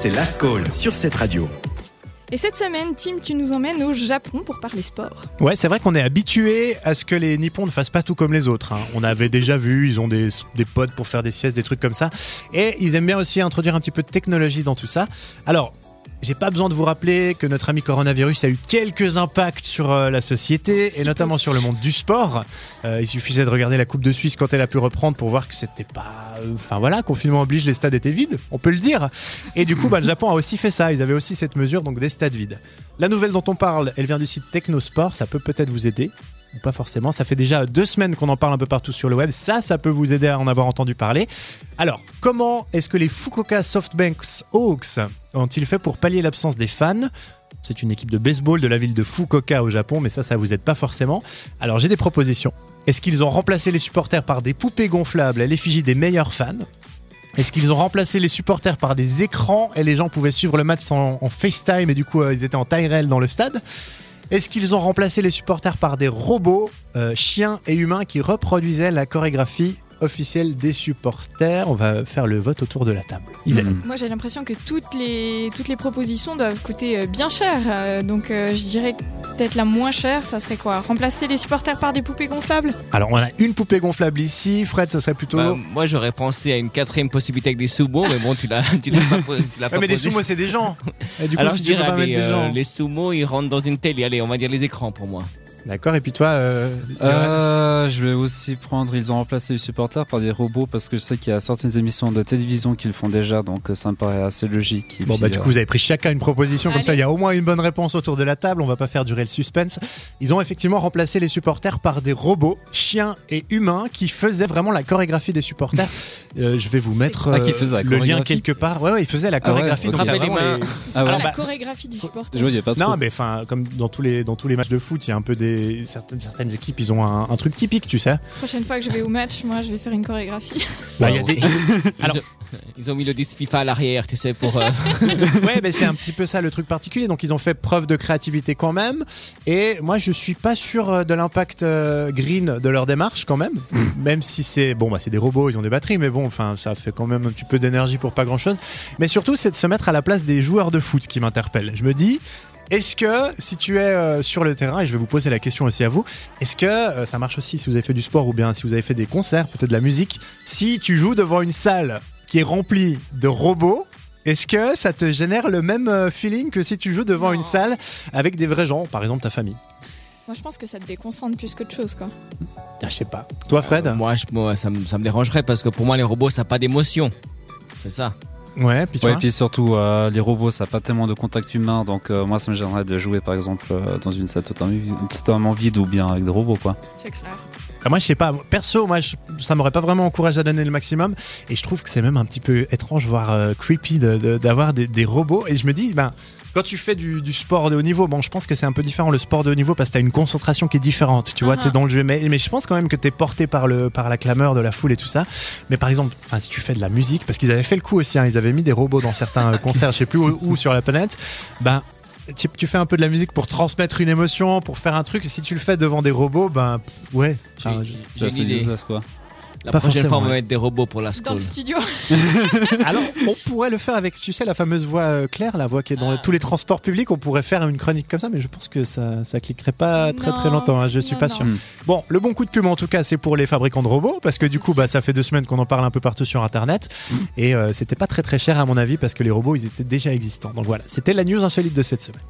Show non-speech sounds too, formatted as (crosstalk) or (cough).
c'est Last Call sur cette radio. Et cette semaine, Tim, tu nous emmènes au Japon pour parler sport. Ouais, c'est vrai qu'on est habitué à ce que les Nippons ne fassent pas tout comme les autres. hein. On avait déjà vu, ils ont des, des pods pour faire des siestes, des trucs comme ça. Et ils aiment bien aussi introduire un petit peu de technologie dans tout ça. Alors, j'ai pas besoin de vous rappeler que notre ami coronavirus a eu quelques impacts sur euh, la société et notamment sur le monde du sport. Euh, il suffisait de regarder la Coupe de Suisse quand elle a pu reprendre pour voir que c'était pas. euh, Enfin voilà, confinement oblige, les stades étaient vides, on peut le dire. Et du coup, bah, le Japon a aussi fait ça. Ils avaient aussi cette mesure, donc des stades vides. La nouvelle dont on parle, elle vient du site Technosport. Ça peut peut-être vous aider. Ou pas forcément. Ça fait déjà deux semaines qu'on en parle un peu partout sur le web. Ça, ça peut vous aider à en avoir entendu parler. Alors, comment est-ce que les Fukuoka Softbanks Hawks ont-ils fait pour pallier l'absence des fans? C'est une équipe de baseball de la ville de Fukuoka au Japon, mais ça, ça vous aide pas forcément. Alors j'ai des propositions. Est-ce qu'ils ont remplacé les supporters par des poupées gonflables à l'effigie des meilleurs fans? Est-ce qu'ils ont remplacé les supporters par des écrans et les gens pouvaient suivre le match en, FaceTime et du coup euh, ils étaient en réelle dans le stade? Est-ce qu'ils ont remplacé les supporters par des robots, euh, chiens et humains qui reproduisaient la chorégraphie officielle des supporters On va faire le vote autour de la table. Isabelle. Mhm. Moi, j'ai l'impression que toutes les, toutes les propositions doivent coûter euh, bien cher. Euh, donc, euh, je dirais peut-être la moins chère, ça serait quoi? Remplacer les supporters par des poupées gonflables? Alors on a une poupée gonflable ici. Fred, ça serait plutôt... Bah, moi j'aurais pensé à une quatrième possibilité avec des sumo, mais bon tu l'as (laughs) pas, pas mais des sumo, c'est des gens. (laughs) Et du coup, Alors si je dirais des euh, gens. les sumo ils rentrent dans une télé, allez on va dire les écrans pour moi. D'accord, et puis toi, euh, Euh, je vais aussi prendre. Ils ont remplacé les supporters par des robots parce que je sais qu'il y a certaines émissions de télévision qui le font déjà, donc euh, ça me paraît assez logique. Et Bon, puis, bah, du euh, coup, vous avez pris chacun une proposition, comme Allez. ça, il y a au moins une bonne réponse autour de la table. On va pas faire durer le suspense. Ils ont effectivement remplacé les supporters par des robots, chiens et humains qui faisaient vraiment la chorégraphie des supporters. (laughs) Euh, je vais vous mettre Ah, qui la le lien chorégraphie quelque part. Ouais, ouais, ils faisaient la Ah ouais, chorégraphie. donc les vraiment mains. les- Ah ouais. Alors, La bah, chorégraphie du supporter. Je vois, il y a pas trop. non, mais enfin, comme dans tous les dans tous les matchs de foot, il y a un peu des certaines certaines équipes, ils ont un, un truc typique, tu sais. Prochaine fois que je vais au match, moi, je vais faire une chorégraphie. (laughs) Bah, il y a des (laughs) Alors- Ils, ont, mis le disque FIFA à l'arrière, tu sais, pour. euh, (laughs) ouais, mais c'est un petit peu ça le truc particulier. Donc ils ont fait preuve de créativité quand même. Et moi, je suis pas sûr euh, de l'impact euh, green de leur démarche quand même. même si c'est bon, bah c'est des robots, ils ont des batteries, mais bon, enfin, ça fait quand même un petit peu d'énergie pour pas grand chose. Mais surtout, c'est de se mettre à la place des joueurs de foot qui m'interpelle. Je me dis. Est-ce que si tu es euh, sur le terrain, et je vais vous poser la question aussi à vous, est-ce que euh, ça marche aussi si vous avez fait du sport ou bien si vous avez fait des concerts, peut-être de la musique, si tu joues devant une salle qui est remplie de robots, est-ce que ça te génère le même euh, feeling que si tu joues devant Non. une salle avec des vrais gens, par exemple ta famille? Moi, je pense que ça te déconcentre plus qu'autre chose, quoi. Ah, Je sais pas. Toi Fred? Moi, je- moi, ça, me, ça me dérangerait parce que pour moi les robots ça n'a pas d'émotion. C'est ça. Ouais, puis tu Ouais, et vois puis surtout, euh, les robots, ça n'a pas tellement de contact humain, donc euh, moi, ça me gênerait de jouer, par exemple, euh, dans une salle totalement, totalement vide ou bien avec des robots, quoi. C'est clair. Ah, Moi je sais pas, perso, moi je- ça m'aurait pas vraiment encouragé à donner le maximum et je trouve que c'est même un petit peu étrange, voire euh, creepy de- de- d'avoir des, des robots et je me dis, ben quand tu fais du, du sport de haut niveau, bon je pense que c'est un peu différent le sport de haut niveau parce que t'as une concentration qui est différente, tu vois, Ah. t'es dans le jeu, mais, mais je pense quand même que t'es porté par, le, par la clameur de la foule et tout ça. Mais par exemple, enfin, si tu fais de la musique, parce qu'ils avaient fait le coup aussi, hein, ils avaient mis des robots dans certains euh, concerts, je sais plus où, où sur la planète, ben tu, tu fais un peu de la musique pour transmettre une émotion, pour faire un truc. Si tu le fais devant des robots, ben ouais. J'ai Enfin, j'ai C'est assez une idée. useless, quoi. La Pas prochaine fois on va mettre des robots pour la Dans school. le studio. (laughs) Alors, (laughs) on pourrait le faire avec, tu sais, la fameuse voix euh, claire, la voix qui est dans Ah. tous les transports publics. On pourrait faire une chronique comme ça, mais je pense que ça, ça cliquerait pas très très longtemps. hein, je suis non, pas non. sûr. Bon, le bon coup de pub en tout cas, c'est pour les fabricants de robots, parce que du coup, bah, ça fait deux semaines qu'on en parle un peu partout sur Internet, et euh, c'était pas très très cher à mon avis, parce que les robots, ils étaient déjà existants. Donc voilà, c'était la news insolite de cette semaine.